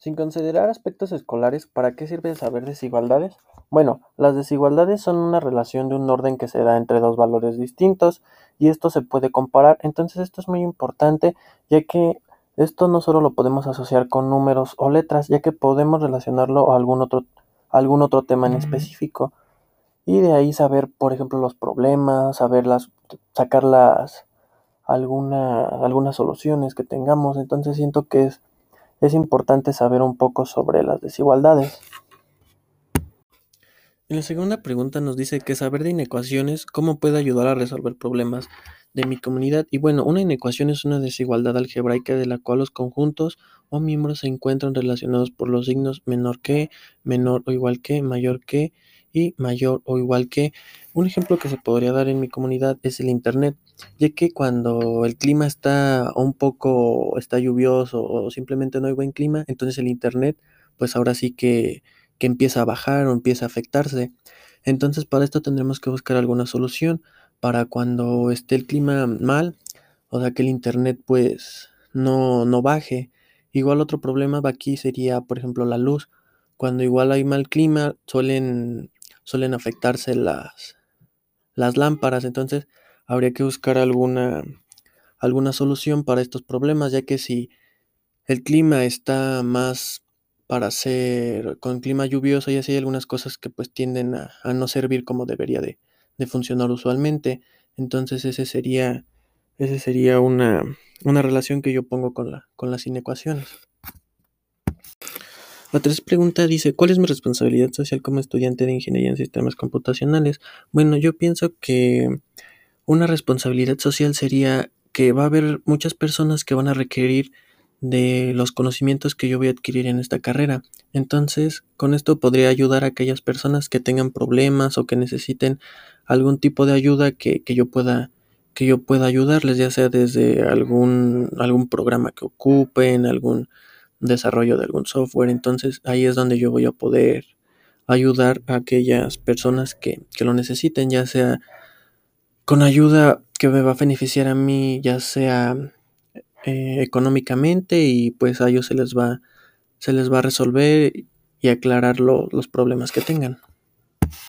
Sin considerar aspectos escolares, ¿para qué sirve saber desigualdades? Bueno, las desigualdades son una relación de un orden que se da entre dos valores distintos y esto se puede comparar. Entonces esto es muy importante ya que esto no solo lo podemos asociar con números o letras, ya que podemos relacionarlo a algún otro, algún otro tema en específico. Y de ahí saber, por ejemplo, los problemas, saber las, sacar las, alguna, algunas soluciones que tengamos. Entonces siento que es es importante saber un poco sobre las desigualdades. En la segunda pregunta nos dice que saber de inecuaciones, ¿cómo puede ayudar a resolver problemas de mi comunidad? Y bueno, una inecuación es una desigualdad algebraica de la cual los conjuntos o miembros se encuentran relacionados por los signos menor que, menor o igual que, mayor que y mayor o igual que. Un ejemplo que se podría dar en mi comunidad es el Internet, ya que cuando el clima está un poco, está lluvioso o simplemente no hay buen clima, entonces el Internet, pues ahora sí que, que empieza a bajar o empieza a afectarse. Entonces para esto tendremos que buscar alguna solución para cuando esté el clima mal, o sea que el Internet pues no, no baje. Igual otro problema aquí sería, por ejemplo, la luz. Cuando igual hay mal clima, suelen suelen afectarse las, las lámparas. Entonces habría que buscar alguna, alguna solución para estos problemas, ya que si el clima está más para ser con clima lluvioso y así hay algunas cosas que pues tienden a, no servir como debería de, de, funcionar usualmente. Entonces ese sería, ese sería una, una relación que yo pongo con, la, con las inecuaciones. La tercera pregunta dice, ¿cuál es mi responsabilidad social como estudiante de ingeniería en sistemas computacionales? Bueno, yo pienso que una responsabilidad social sería que va a haber muchas personas que van a requerir de los conocimientos que yo voy a adquirir en esta carrera. Entonces, con esto podría ayudar a aquellas personas que tengan problemas o que necesiten algún tipo de ayuda que, que yo pueda que yo pueda ayudarles, ya sea desde algún algún programa que ocupen, algún desarrollo de algún software. Entonces ahí es donde yo voy a poder ayudar a aquellas personas que, lo necesiten, ya sea con ayuda que me va a beneficiar a mí, ya sea eh, económicamente y pues a ellos se les va, se les va a resolver y aclarar los problemas que tengan.